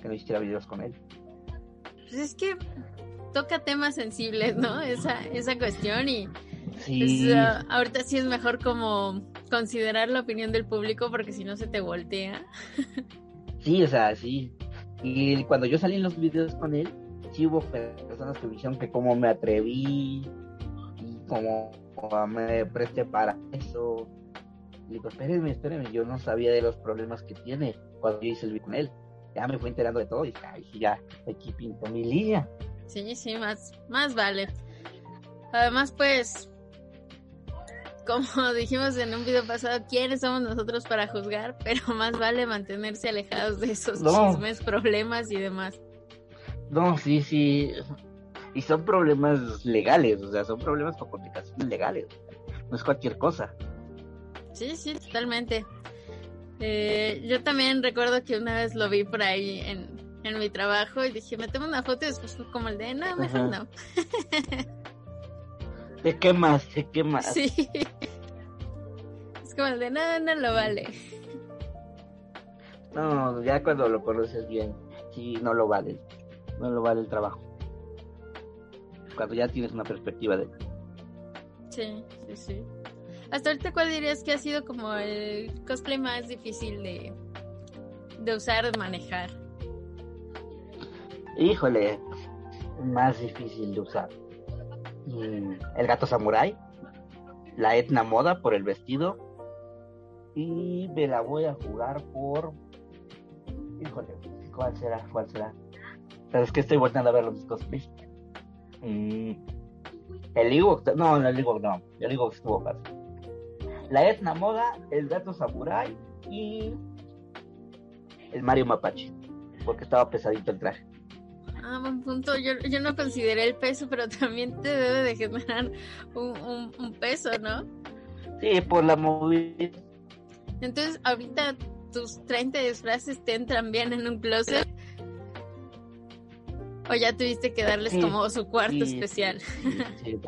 que no hiciera videos con él. Pues es que toca temas sensibles, ¿no? Esa, esa cuestión y sí. Pues, uh, ahorita sí es mejor como considerar la opinión del público porque si no se te voltea. sí, o sea, sí, y cuando yo salí en los videos con él, sí hubo personas que me dijeron que cómo me atreví y cómo, me presté para eso. Y digo, espérenme, espérenme, yo no sabía de los problemas que tiene cuando yo hice el video con él. Ya me fui enterando de todo y ya aquí pinto mi línea. Sí, sí, más, más vale. Además, pues, como dijimos en un video pasado, ¿quiénes somos nosotros para juzgar? Pero más vale mantenerse alejados de esos chismes, problemas y demás. No, sí, sí. Y son problemas legales, o sea, son problemas con complicaciones legales. No es cualquier cosa. Sí, sí, totalmente. Eh, yo también recuerdo que una vez lo vi por ahí en, en mi trabajo y dije, me tomo una foto y después como el de, no, mejor no. ¿De qué más? ¿De qué más? Sí. Es como de nada, no lo vale. No, ya cuando lo conoces bien, sí, no lo vale. No lo vale el trabajo. Cuando ya tienes una perspectiva de. Sí, sí, sí. Hasta ahorita, ¿cuál dirías que ha sido como el cosplay más difícil de, de usar, de manejar? Híjole, más difícil de usar el gato samurai, la etna moda por el vestido y me la voy a jugar por híjole, ¿cuál será? ¿cuál será? pero es que estoy volviendo a ver los cosplays mm, el Ewok, no, el Ewok no el Ewok estuvo fácil la etna moda, el gato samurai y el Mario Mapache porque estaba pesadito el traje Ah, buen punto. Yo, yo no consideré el peso, pero también te debe de generar un, un, peso, ¿no? Sí, por la movilidad. Entonces, ahorita tus 30 disfraces te entran bien en un closet. ¿O ya tuviste que darles como su cuarto especial? Sí.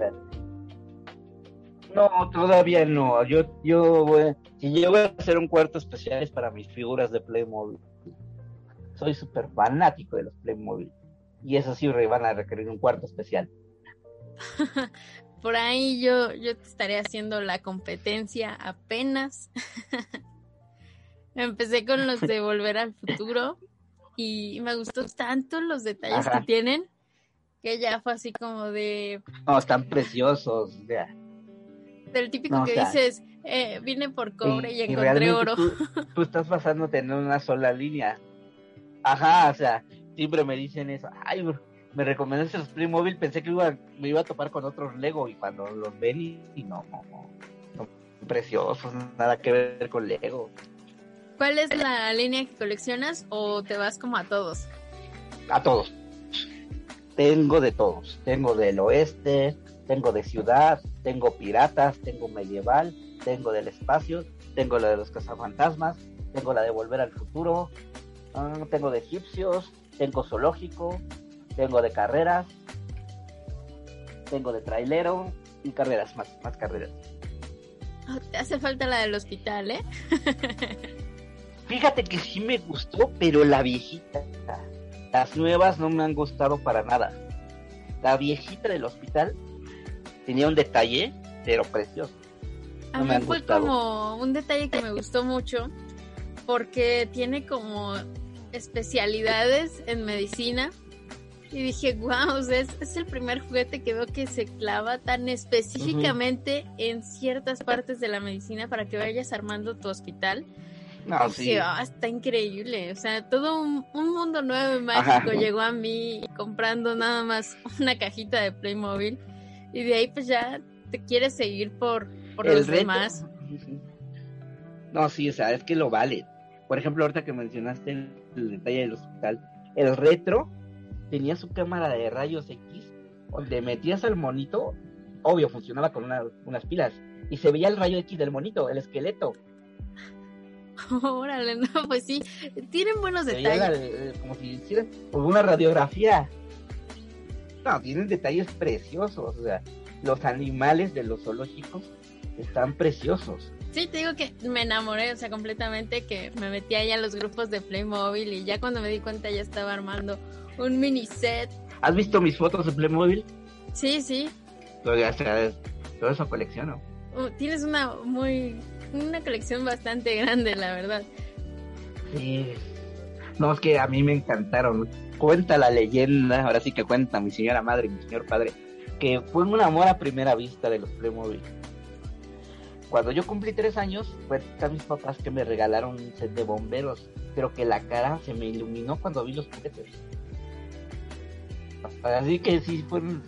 No, todavía no. Yo, yo voy, si yo voy a hacer un cuarto especial es para mis figuras de Playmobil. Soy súper fanático de los Playmobil y eso sí van a requerir un cuarto especial. Por ahí yo, yo te estaré haciendo la competencia apenas. Empecé con los de Volver al Futuro y me gustó tanto los detalles que tienen que ya fue así como de... No, están preciosos. Del típico que dices, eh, vine por cobre y, encontré oro. Tú, tú, estás basándote en una sola línea. Ajá, o sea, siempre me dicen eso, ay, me recomendaste los Playmobil, pensé que iba, me iba a topar con otros Lego y cuando los ven y, no, no, no, preciosos, nada que ver con Lego. ¿Cuál es la línea que coleccionas o te vas como a todos? A todos. Tengo de todos. Tengo del oeste, tengo de ciudad, tengo piratas, tengo medieval, tengo del espacio, tengo la de los cazafantasmas, tengo la de volver al futuro, ah, tengo de egipcios, tengo zoológico, tengo de carreras, tengo de trailero y carreras, más, más carreras. Oh, te hace falta la del hospital, ¿eh? Fíjate que sí me gustó, pero la viejita. Las nuevas no me han gustado para nada. La viejita del hospital tenía un detalle, pero precioso. A mí fue como un detalle que me gustó mucho porque tiene como especialidades en medicina y dije, wow, es, es, el primer juguete que veo que se clava tan específicamente en ciertas partes de la medicina para que vayas armando tu hospital. No, sí. Ah, está increíble. O sea, todo un, mundo nuevo y mágico llegó a mí comprando nada más una cajita de Playmobil. Y de ahí pues ya te quieres seguir por, por los demás. No, sí, o sea, es que lo vale. Por ejemplo, ahorita que mencionaste el, detalle del hospital, el retro tenía su cámara de rayos X, donde metías al monito, obvio, funcionaba con unas pilas, y se veía el rayo X del monito, el esqueleto. Órale, no, pues sí, tienen buenos detalles. Eh, como si hicieran una radiografía. No, tienen detalles preciosos, o sea, los animales de los zoológicos están preciosos. Sí, te digo que me enamoré, o sea, completamente, que me metí ahí a los grupos de Playmobil y ya cuando me di cuenta ya estaba armando un mini set. ¿Has visto mis fotos de Playmobil? Sí, sí. Todavía, todo eso colecciono. Uh, tienes una muy, una colección bastante grande, la verdad. Sí. No, es que a mí me encantaron. Cuenta la leyenda, ahora sí que cuenta mi señora madre y mi señor padre, que fue un amor a primera vista de los Playmobil. Cuando yo cumplí tres años, fue a mis papás que me regalaron un set de bomberos, pero que la cara se me iluminó cuando vi los juguetes. Así que sí fue un,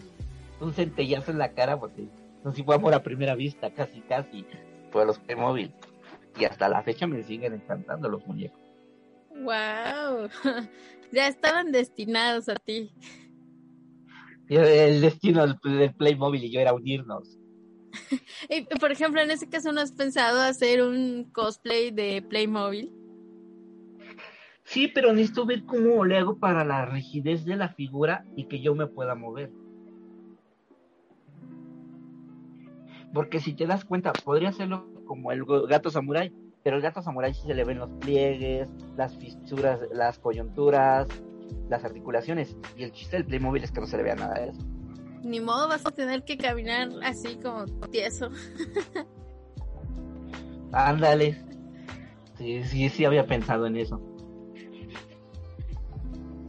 centellazo en la cara porque no si fue amor a primera vista, casi casi, fue los Playmobil. Y hasta la fecha me siguen encantando los muñecos. Wow, ya estaban destinados a ti. El destino del, Playmobil y yo era unirnos. por ejemplo, en ese caso, ¿no has pensado hacer un cosplay de Playmobil? Sí, pero necesito ver cómo le hago para la rigidez de la figura y que yo me pueda mover. Porque si te das cuenta, podría hacerlo como el gato samurai, pero el gato samurai sí se le ven los pliegues, las fisuras, las coyunturas, las articulaciones. Y el chiste del Playmobil es que no se le vea nada de eso. Ni modo, vas a tener que caminar así como tieso. Ándale. Sí, sí, sí había pensado en eso.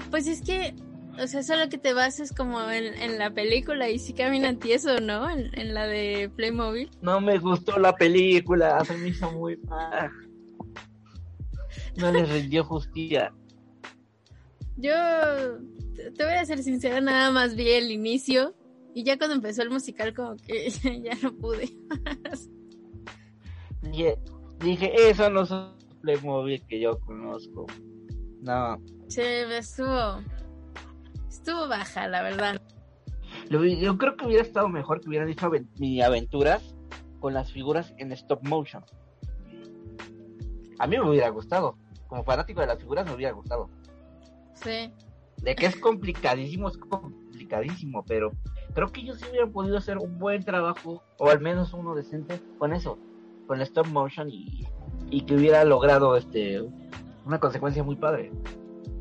Pues es que, o sea, solo que te bases como en, la película y si caminan tieso, ¿no? En, la de Playmobil. No me gustó la película, se me hizo muy mal. No les rindió justicia. Yo te voy a ser sincera, nada más vi el inicio y ya cuando empezó el musical como que ya no pude. dije, dije, eso no es Playmobil que yo conozco. No. Sí, estuvo. Estuvo baja, la verdad. Yo creo que hubiera estado mejor que hubieran hecho mi aventuras con las figuras en stop motion. A mí me hubiera gustado. Como fanático de las figuras me hubiera gustado. Sí. De que es complicadísimo, es complicadísimo, pero creo que ellos sí hubieran podido hacer un buen trabajo, o al menos uno decente, con eso, con el stop motion y, y que hubiera logrado este una consecuencia muy padre.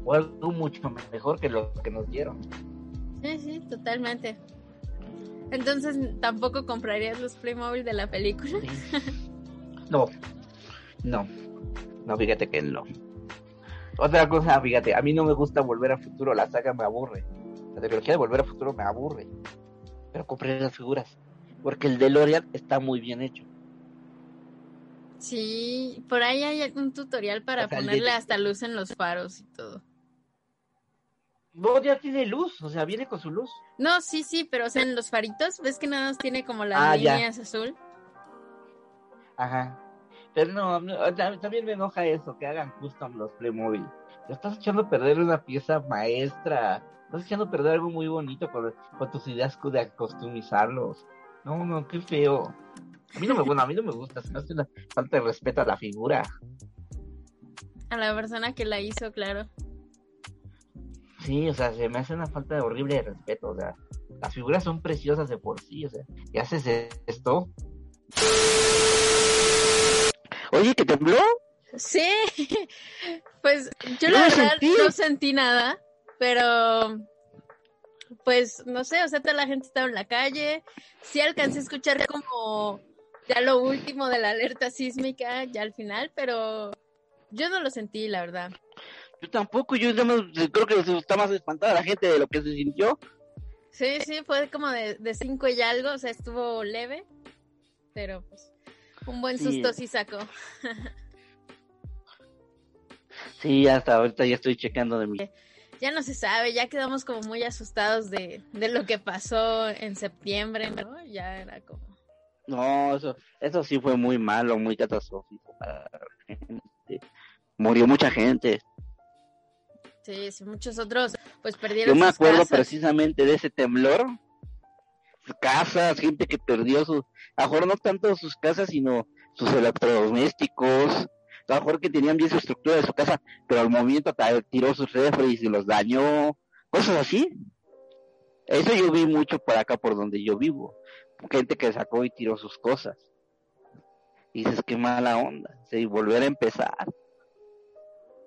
O algo mucho mejor que lo que nos dieron. Sí, sí, totalmente. Entonces, ¿tampoco comprarías los Playmobil de la película? No, no, no, fíjate que no. Otra cosa, fíjate, a mí no me gusta Volver a Futuro, la saga me aburre. La tecnología de Volver a Futuro me aburre. Pero compré las figuras, porque el DeLorean está muy bien hecho. Sí, por ahí hay un tutorial para ponerle hasta luz en los faros y todo. No, ya tiene luz, o sea, viene con su luz. No, sí, sí, pero o sea, en los faritos, ¿ves que nada más tiene como las ah, líneas azul? Ajá. Pero no, también me enoja eso, que hagan custom los Playmobil. Ya estás echando a perder una pieza maestra. Estás echando a perder algo muy bonito con, con tus ideas de customizarlos. No, no, qué feo. A mí no me, bueno, a mí no me gusta, se me hace una falta de respeto a la figura. A la persona que la hizo, claro. Sí, o sea, se me hace una falta de horrible de respeto, o sea, las figuras son preciosas de por sí, o sea, ¿y haces esto? Oye, ¿que tembló? Sí, pues yo la verdad no sentí nada, pero pues no sé, o sea, toda la gente estaba en la calle, sí alcancé a escuchar como ya lo último de la alerta sísmica, ya al final, pero yo no lo sentí, la verdad. Yo tampoco, yo creo que está más espantada la gente de lo que se sintió. Sí, sí, fue como de, de cinco y algo, o sea, estuvo leve, pero pues un buen susto sí sacó. sí, hasta ahorita ya estoy checando de mí. Ya no se sabe, ya quedamos como muy asustados de, de lo que pasó en septiembre, ¿no? Ya era como... No, eso, eso sí fue muy malo, muy catastrófico para la gente. Murió mucha gente. Sí, sí, muchos otros pues perdieron. Yo me acuerdo precisamente de ese temblor. Casas, gente que perdió sus, a lo mejor no tanto sus casas, sino sus electrodomésticos. Mejor que tenían bien su estructura de su casa, pero al movimiento tiró sus refres y los dañó. Cosas así. Eso yo vi mucho por acá, por donde yo vivo. Gente que sacó y tiró sus cosas. Y dices, qué mala onda. Sí, volver a empezar.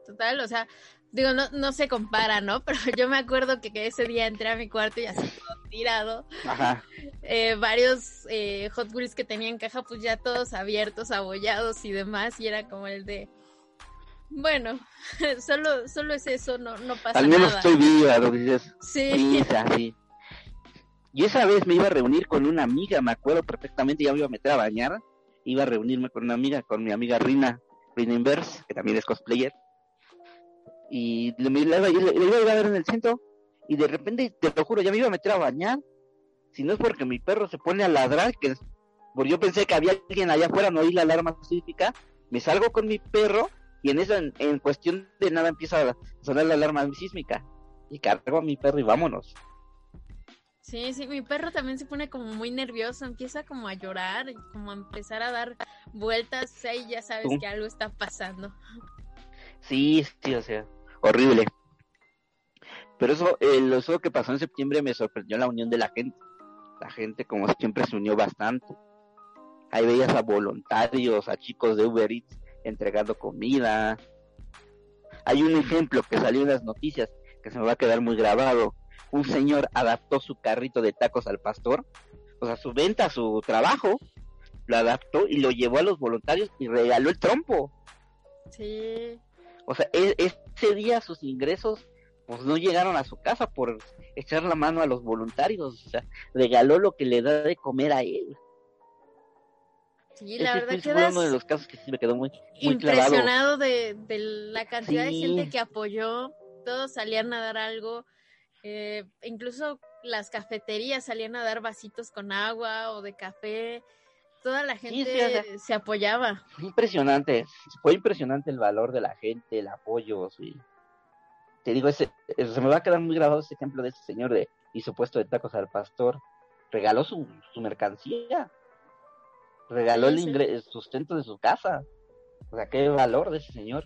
Total, o sea, digo, no, no se compara, ¿no? Pero yo me acuerdo que, ese día entré a mi cuarto y así todo tirado. Ajá. Eh, varios eh, Hot Wheels que tenían caja, pues ya todos abiertos, abollados y demás, y era como el de, bueno, solo, solo es eso, no, no pasa nada. Al menos estoy viva, lo dices. Sí. sí, Y esa vez me iba a reunir con una amiga, me acuerdo perfectamente, ya me iba a meter a bañar, iba a reunirme con una amiga, con mi amiga Rina, Rina Inverse, que también es cosplayer y le, iba, a ver en el centro y de repente, te lo juro, ya me iba a meter a bañar. Si no es porque mi perro se pone a ladrar, que porque yo pensé que había alguien allá afuera, no oí la alarma sísmica, me salgo con mi perro y en eso, en, cuestión de nada, empieza a sonar la alarma sísmica. Y cargo a mi perro y vámonos. Sí, sí, mi perro también se pone como muy nervioso, empieza como a llorar, como a empezar a dar vueltas, ahí ya sabes que algo está pasando. Sí, sí, o sea, horrible. Pero eso, eh, que pasó en septiembre me sorprendió la unión de la gente. La gente, como siempre, se unió bastante. Ahí veías a voluntarios, a chicos de Uber Eats entregando comida. Hay un ejemplo que salió en las noticias que se me va a quedar muy grabado. Un señor adaptó su carrito de tacos al pastor, o sea, su venta, su trabajo, lo adaptó y lo llevó a los voluntarios y regaló el trompo. Sí. O sea, e, ese día sus ingresos pues no llegaron a su casa por echar la mano a los voluntarios, o sea, regaló lo que le da de comer a él. Sí, la verdad que uno de los casos que sí me quedó muy, impresionado de, la cantidad de gente que apoyó, todos salían a dar algo, eh, incluso las cafeterías salían a dar vasitos con agua o de café, toda la gente se apoyaba. Impresionante, fue impresionante el valor de la gente, el apoyo, sí. Te digo, ese, se me va a quedar muy grabado ese ejemplo de ese señor de hizo puesto de tacos al pastor, regaló su, su mercancía, regaló el, el sustento de su casa. O sea, qué valor de ese señor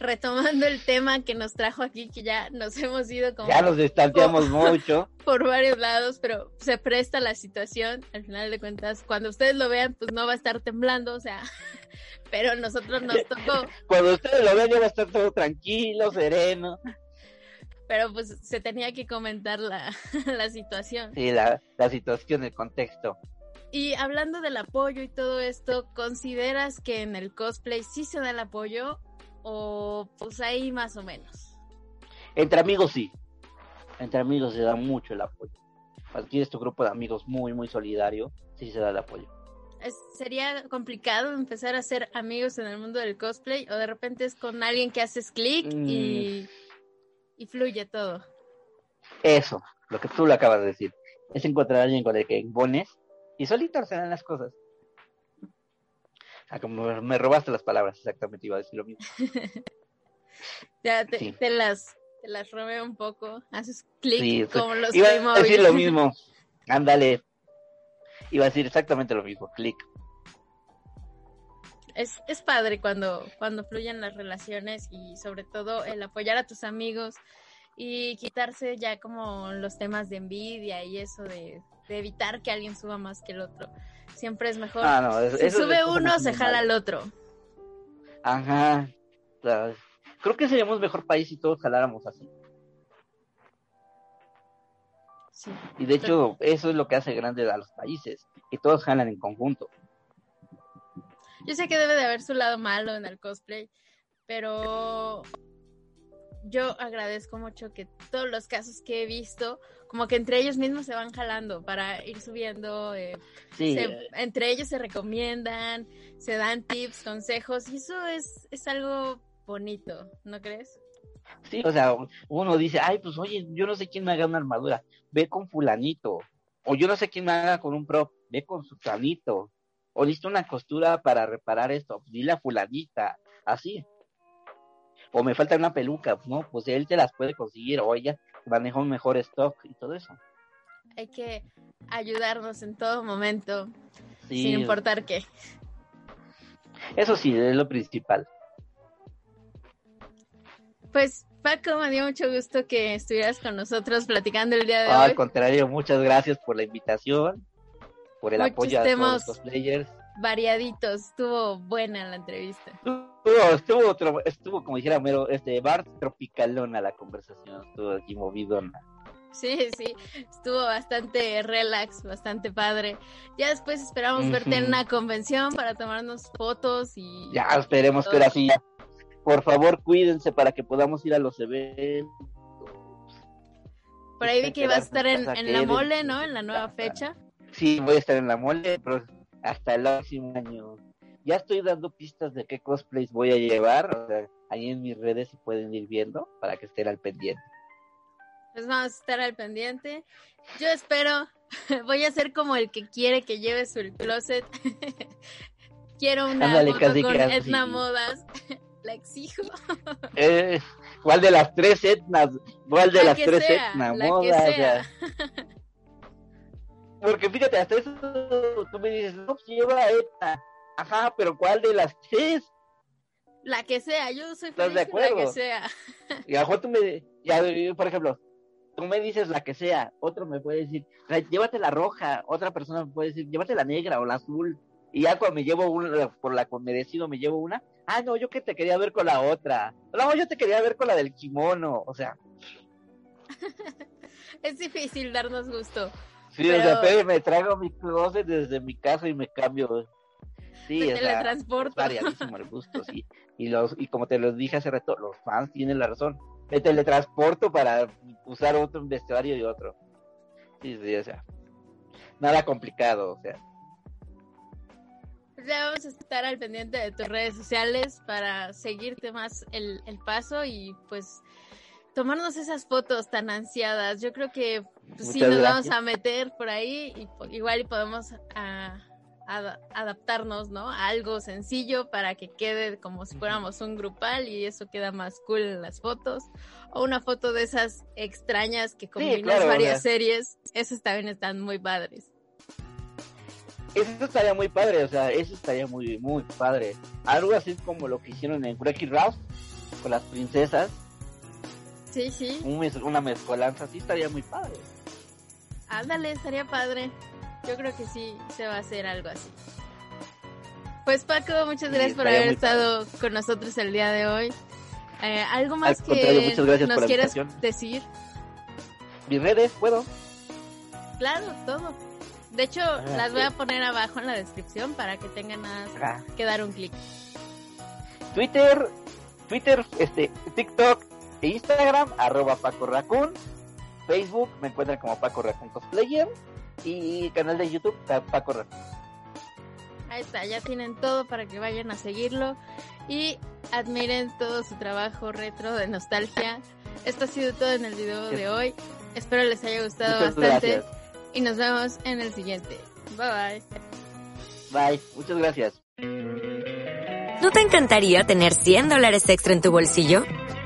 retomando el tema que nos trajo aquí, que ya nos hemos ido como... Ya nos distanciamos mucho. Por varios lados, pero se presta la situación. Al final de cuentas, cuando ustedes lo vean, pues no va a estar temblando, o sea, pero nosotros nos tocó... Cuando ustedes lo vean, ya va a estar todo tranquilo, sereno. Pero pues se tenía que comentar la, la situación. Sí, la, la situación, el contexto. Y hablando del apoyo y todo esto, ¿consideras que en el cosplay sí se da el apoyo o pues ahí más o menos. Entre amigos sí. Entre amigos se da mucho el apoyo. Aquí es tu grupo de amigos muy, muy solidario, sí se da el apoyo. ¿Sería complicado empezar a ser amigos en el mundo del cosplay? ¿O de repente es con alguien que haces clic y, y fluye todo. Eso, lo que tú lo acabas de decir. Es encontrar a alguien con el que impones y solito se dan las cosas. Ah, como me robaste las palabras, exactamente iba a decir lo mismo. ya te, te, las te las robé un poco, haces clic como los Iba a decir lo mismo, ándale. Iba a decir exactamente lo mismo, clic. Es, es padre cuando, cuando fluyen las relaciones y sobre todo el apoyar a tus amigos y quitarse ya como los temas de envidia y eso de, evitar que alguien suba más que el otro. Siempre es mejor. Ah, si sube uno, se jala al otro. Ajá. Creo que seríamos mejor país si todos jaláramos así. Sí, y de hecho, eso es lo que hace grande a los países, que todos jalan en conjunto. Yo sé que debe de haber su lado malo en el cosplay, pero yo agradezco mucho que todos los casos que he visto, como que entre ellos mismos se van jalando para ir subiendo, eh, entre ellos se recomiendan, se dan tips, consejos, y eso es, es algo bonito, ¿no crees? Sí, o sea, uno dice, ay, pues oye, yo no sé quién me haga una armadura, ve con fulanito, o yo no sé quién me haga con un prop, ve con su fulanito, o listo una costura para reparar esto, dile a fulanita, así o me falta una peluca, ¿no? Pues él te las puede conseguir, o ella maneja un mejor stock y todo eso. Hay que ayudarnos en todo momento, sin importar qué. Eso sí, es lo principal. Pues Paco, me dio mucho gusto que estuvieras con nosotros platicando el día de hoy. Al contrario, muchas gracias por la invitación, por el apoyo a todos los players variaditos. Estuvo buena la entrevista. Estuvo, estuvo, estuvo como dijera Mero, este, bar tropicalona la conversación. Estuvo aquí movidona. Sí, sí, estuvo bastante relax, bastante padre. Ya después esperamos verte en una convención para tomarnos fotos y... Ya, esperemos que ahora sí. Por favor, cuídense para que podamos ir a los eventos. Por ahí vi que iba a estar en, en la mole, ¿no? En la nueva fecha. Sí, voy a estar en la mole, pero hasta el próximo año. Ya estoy dando pistas de qué cosplays voy a llevar, o sea, ahí en mis redes se pueden ir viendo para que estén al pendiente. Pues vamos a estar al pendiente. Yo espero, voy a ser como el que quiere que lleve su closet. Quiero una Ándale, foto con Etna Modas. La exijo. eh, ¿Cuál de las tres etnas? ¿Cuál de las tres etnas? Modas? Porque fíjate, hasta eso tú me dices, no, lleva esta. Ajá, pero ¿cuál de las tres? La que sea, yo soy feliz de acuerdo? la que sea. Y a tú me, ya, por ejemplo, tú me dices la que sea, otro me puede decir, llévate la roja, otra persona me puede decir, llévate la negra o la azul. Y ya cuando me llevo una, por la con merecido me llevo una, ah, no, yo que te quería ver con la otra. No, yo te quería ver con la del kimono, o sea. es difícil darnos gusto. Sí, pero... o sea, me traigo mi closet desde mi casa y me cambio. Sí, me teletransporto. variadísimo el gusto, sí. Y, los, y como te lo dije hace rato, los fans tienen la razón. Me teletransporto para usar otro vestuario y otro. Sí, sí, o sea. Nada complicado, o sea. Pues ya vamos a estar al pendiente de tus redes sociales para seguirte más el, el paso y pues tomarnos esas fotos tan ansiadas. Yo creo que pues, sí nos vamos a meter por ahí y igual y podemos a, adaptarnos, ¿no? A algo sencillo para que quede como si fuéramos un grupal y eso queda más cool en las fotos. O una foto de esas extrañas que combinas varias series. Esas también están muy padres. Eso estaría muy padre, o sea, eso estaría muy, muy padre. Algo así como lo que hicieron en Wreck Ralph con las princesas Sí, sí. una mezcolanza así estaría muy padre. Ándale, estaría padre. Yo creo que sí se va a hacer algo así. Pues Paco, muchas gracias por haber estado con nosotros el día de hoy. Eh, ¿Algo más que nos quieras decir? Mis redes, ¿puedo? Claro, todo. De hecho, ah, las voy a poner abajo en la descripción para que tengan nada que dar un clic. Twitter, Twitter, este, TikTok, Instagram, arroba Paco Raccoon. Facebook me encuentran como Paco Raccoon Cosplayer. Y canal de YouTube, Paco Raccoon. Ahí está, ya tienen todo para que vayan a seguirlo y admiren todo su trabajo retro de nostalgia. esto ha sido todo en el video de hoy. Espero les haya gustado bastante. Y nos vemos en el siguiente. Bye bye. Bye. Muchas gracias. ¿No te encantaría tener 100 dólares extra en tu bolsillo?